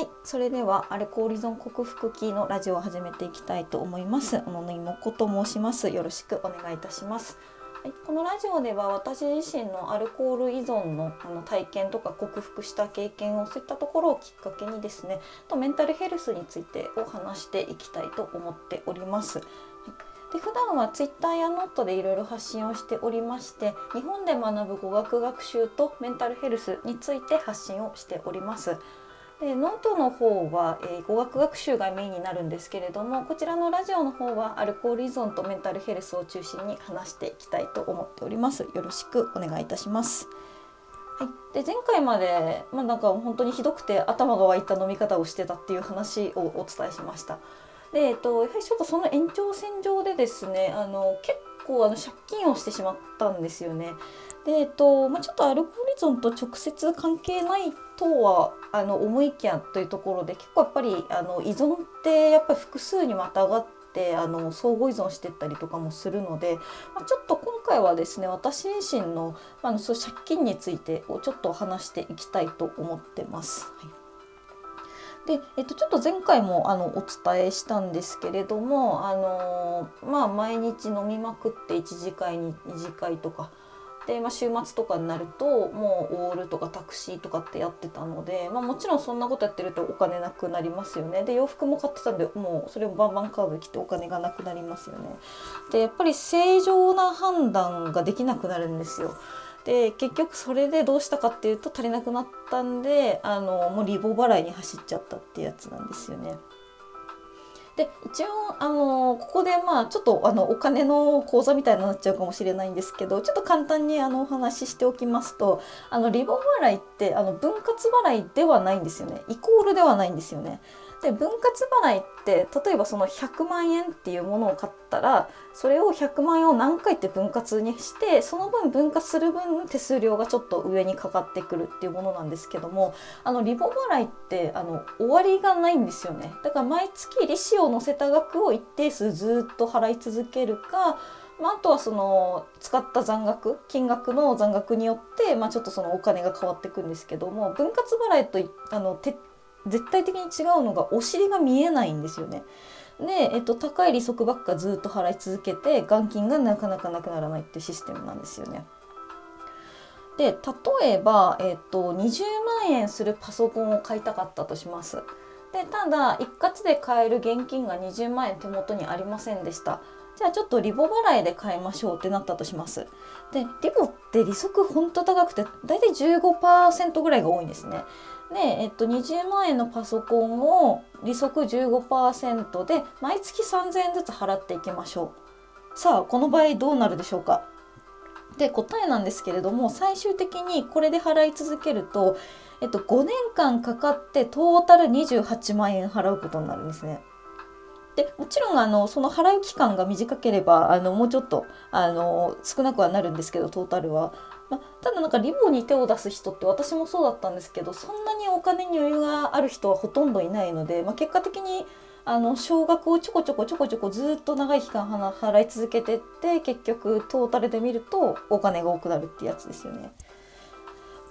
はい、それではアルコール依存克服期のラジオを始めていきたいと思います。小野妹子と申します。よろしくお願いいたします。はい、このラジオでは私自身のアルコール依存のあの体験とか克服した経験をそういったところをきっかけにですねとメンタルヘルスについてお話していきたいと思っております。はいで普段はツイッターやノートでいろいろ発信をしておりまして日本で学ぶ語学学習とメンタルヘルスについて発信をしております。でノートの方は、えー語学学習がメインになるんですけれどもこちらのラジオの方はアルコール依存とメンタルヘルスを中心に話していきたいと思っております。よろしくお願いいたします。はい、で前回まで、まあ、なんか本当にひどくて頭が湧いた飲み方をしてたっていう話をお伝えしました。で、えっと、やはりちょっとその延長線上でですねあの結構あの借金をしてしまったんですよね。で、えっとまあ、ちょっとアルコール依存と直接関係ないとはあの思いきやというところで結構やっぱりあの依存ってやっぱり複数にまたがってあの相互依存してったりとかもするので、まあ、ちょっと今回はですね私自身の,、まあ、そう借金についてをちょっと話していきたいと思ってます。はいで、えっと、ちょっと前回もあのお伝えしたんですけれども、あのまあ、毎日飲みまくって1次会に2次会とかで、まあ、週末とかになるともうオールとかタクシーとかってやってたので、まあ、もちろんそんなことやってるとお金なくなりますよねで洋服も買ってたんでもうそれをバンバンカード着てお金がなくなりますよね。でやっぱり正常な判断ができなくなるんですよ。で結局それでどうしたかっていうと足りなくなったんであのもうリボ払いに走っちゃったってやつなんですよね。で一応あのここでまあちょっとあのお金の口座みたいになっちゃうかもしれないんですけどちょっと簡単にあのお話ししておきますとあのリボ払いってあの分割払いではないんですよねイコールではないんですよね。で分割払いって例えばその100万円っていうものを買ったらそれを100万円を何回って分割にしてその分分割する分手数料がちょっと上にかかってくるっていうものなんですけどもあのリボ払いってあの終わりがないんですよね。だから毎月利子を乗せた額を一定数ずっと払い続けるかまあ、あとはその使った残額金額の残額によって、まあ、ちょっとそのお金が変わっていくんですけども分割払いとあのて絶対的に違うのがお尻が見えないんですよね。で、えっと、高い利息ばっかずっと払い続けて元金がなかなかなくならないっていうシステムなんですよね。で例えば、えっと、20万円するパソコンを買いたかったとします。でただ一括で買える現金が20万円手元にありませんでした。じゃあちょっとリボ払いで買いましょうってなったとします。でリボって利息ほんと高くて大体15%ぐらいが多いんですね。で、えっと、20万円のパソコンを利息15%で毎月3000円ずつ払っていきましょう。さあこの場合どうなるでしょうか？で答えなんですけれども最終的にこれで払い続けると、えっと、5年間かかってトータル28万円払うことになるんですね。でもちろんあのその払う期間が短ければあのもうちょっとあの少なくはなるんですけどトータルは。まあ、ただなんかリボンに手を出す人って私もそうだったんですけどそんなにお金に余裕がある人はほとんどいないので、まあ、結果的にあの少額をちょこちょこちょこちょこずっと長い期間払い続けてって結局トータルで見るとお金が多くなるってやつですよね。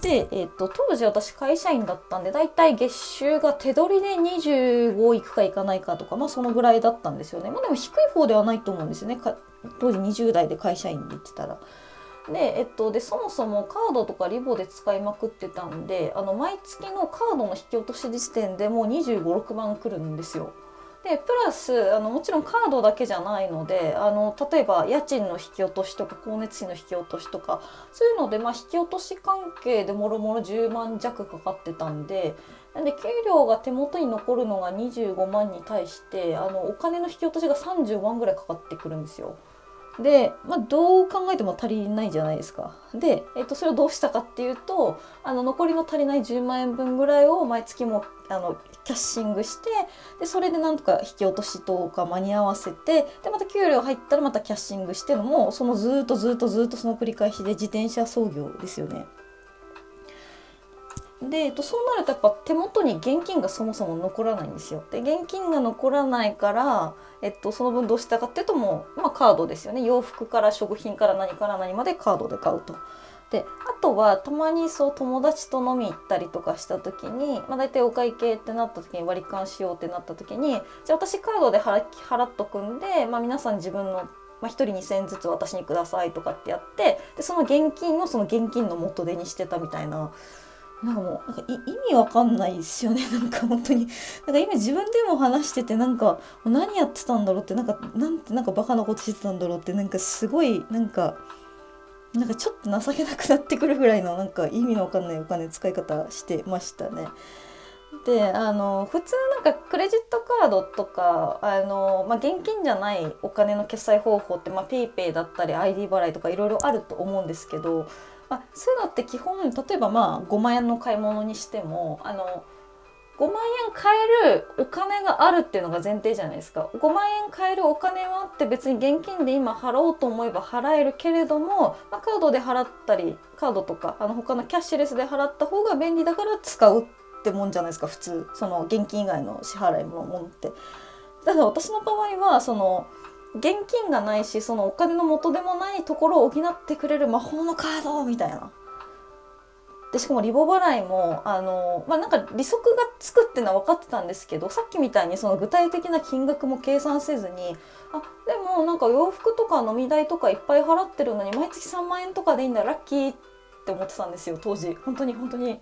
で、えー、と当時私会社員だったんでだいたい月収が手取りで25いくかいかないかとかまあそのぐらいだったんですよね。まあ、でも低い方ではないと思うんですよね当時20代で会社員で言ってたら。で,、えっと、でそもそもカードとかリボで使いまくってたんであの毎月のカードの引き落とし時点でもう2 5 6万くるんですよ。でプラスあのもちろんカードだけじゃないのであの例えば家賃の引き落としとか光熱費の引き落としとかそういうので、まあ、引き落とし関係でもろもろ10万弱かかってたんでなんで給料が手元に残るのが25万に対してあのお金の引き落としが30万ぐらいかかってくるんですよ。で、まあ、どう考えても足りないじゃないですか。で、えっと、それをどうしたかっていうとあの残りの足りない10万円分ぐらいを毎月もあのキャッシングしてでそれでなんとか引き落としとか間に合わせてでまた給料入ったらまたキャッシングしてのもそのずっとずっとずっとその繰り返しで自転車操業ですよね。で、えっと、そうなるとやっぱ手元に現金がそもそも残らないんですよ。で現金が残らないから、えっと、その分どうしたかっていうともう、まあ、カードですよね洋服から食品から何から何までカードで買うと。であとはたまにそう友達と飲み行ったりとかした時に、まあ、大体お会計ってなった時に割り勘しようってなった時にじゃあ私カードで払払っとくんで、まあ、皆さん自分の、まあ、1人2,000円ずつ私にくださいとかってやってでその現金をその現金の元手にしてたみたいな。なんかもうなんか意味わかんないですよね なんか本当になんか今自分でも話しててなんか何やってたんだろうってなんかなんてなんかバカなことしてたんだろうってなんかすごいなんかなんかちょっと情けなくなってくるぐらいのなんか意味のわかんないお金使い方してましたね。であの普通なんかクレジットカードとかあの、まあ、現金じゃないお金の決済方法って、PayPay だったり ID 払いとかいろいろあると思うんですけど、まあ、そういうのって基本例えばまあ5万円の買い物にしてもあの5万円買えるお金があるっていうのが前提じゃないですか5万円買えるお金はあって別に現金で今払おうと思えば払えるけれども、まあ、カードで払ったりカードとかあの他のキャッシュレスで払った方が便利だから使うってもんじゃないですか普通その現金以外の支払いのものって。ただ私の場合はその現金がないしそのお金の元でもないところを補ってくれる魔法のカードみたいな。でしかもリボ払いもあの、まあ、なんか利息がつくっていうのは分かってたんですけどさっきみたいにその具体的な金額も計算せずにあでもなんか洋服とか飲み代とかいっぱい払ってるのに毎月3万円とかでいいんだラッキーって思ってたんですよ当時。本当に本当に。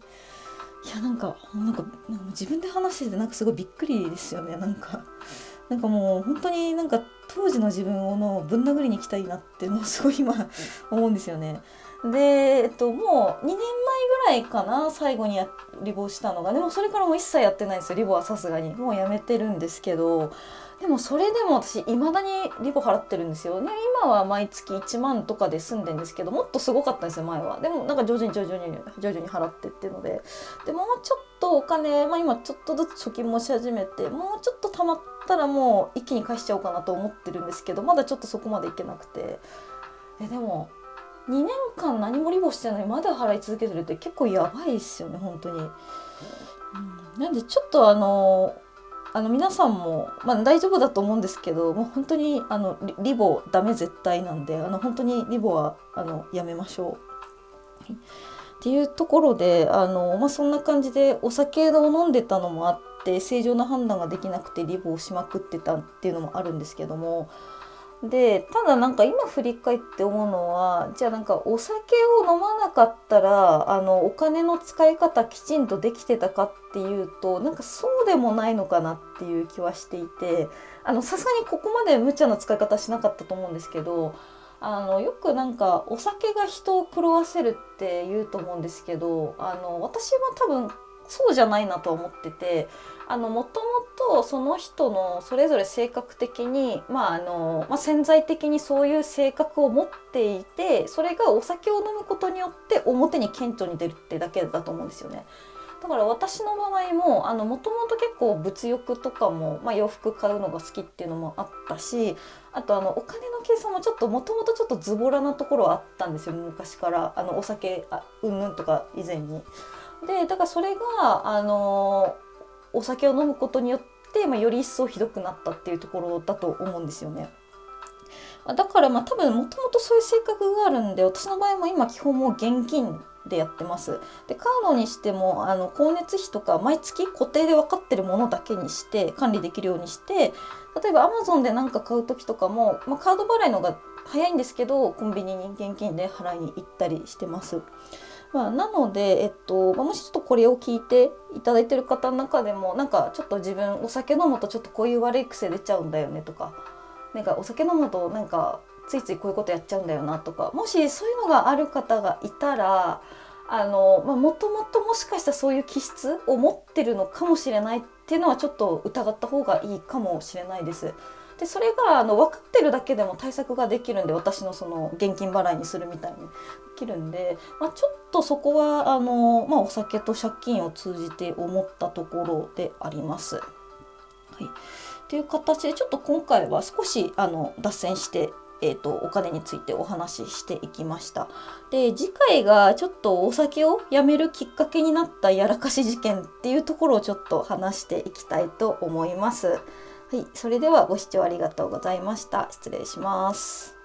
いやなんかなんか自分で話しててなんかすごいびっくりですよねなんか。なんかもう本当になんか当時の自分をのぶん殴りに行きたいなってもうすごい今思うんですよね。で、えっと、もう2年前ぐらいかな最後にリボしたのが。でもそれからもう一切やってないんですよリボはさすがに。もうやめてるんですけどでもそれでも私いまだにリボ払ってるんですよ。ね今は毎月1万とかで済んでんですけどもっとすごかったんですよ前は。でもなんか徐々に徐々に徐々に払ってっていうので。でもうちょっとお金、まあ、今ちょっとずつ貯金もし始めてもうちょっと貯まったらもう一気に返しちゃおうかなと思ってるんですけどまだちょっとそこまでいけなくて。えでも2年間何もリボしてないまだ払い続けてるって結構やばいですよね本当に、うん、なんでちょっとあのあの皆さんも、まあ、大丈夫だと思うんですけどもう本当にあのリボダメ絶対なんであの本当にリボはあのやめましょう。っていうところであの、まあ、そんな感じでお酒を飲んでたのもあって正常な判断ができなくてリボをしまくってたっていうのもあるんですけどもでただなんか今振り返って思うのはじゃあなんかお酒を飲まなかったらあのお金の使い方きちんとできてたかっていうとなんかそうでもないのかなっていう気はしていてさすがにここまで無茶な使い方しなかったと思うんですけどあのよくなんかお酒が人を狂わせるって言うと思うんですけどあの私は多分そうじゃないなとは思っててあのもともとその人のそれぞれ性格的に、まああのまあ、潜在的にそういう性格を持っていてそれがお酒を飲むことによって表に顕著に出るってだけだと思うんですよね。だから私の場合ももともと結構物欲とかも、まあ、洋服買うのが好きっていうのもあったしあとあのお金の計算もちょっともともとちょっとズボラなところはあったんですよ昔からあのお酒うんぬんとか以前に。でだからそれがあのお酒を飲むことによって、まあ、より一層ひどくなったっていうところだと思うんですよね。だからまあ多分もともとそういう性格があるんで私の場合も今基本もう現金でやってます。でカードにしてもあの光熱費とか毎月固定で分かってるものだけにして管理できるようにして例えば Amazon で何か買う時とかも、まあ、カード払いのが早いんですけどコンビニに現金で払いに行ったりしてます。まあ、なので、えっと、もしちょっとこれを聞いていただいてる方の中でもなんかちょっと自分お酒飲むとちょっとこういう悪い癖出ちゃうんだよねとかなんかお酒飲むとなんかついついこういうことやっちゃうんだよなとかもしそういうのがある方がいたらあの、まあ、もともともしかしたらそういう気質を持ってるのかもしれないっていうのはちょっと疑った方がいいかもしれないです。でそれがあの分かってるだけでも対策ができるんで私のその現金払いにするみたいにできるんで、まあ、ちょっとそこはあの、まあ、お酒と借金を通じて思ったところであります。はい、という形でちょっと今回は少しあの脱線してえーと、お金についてお話ししていきましたで次回がちょっとお酒をやめるきっかけになったやらかし事件っていうところをちょっと話していきたいと思います。はい、それではご視聴ありがとうございました。失礼します。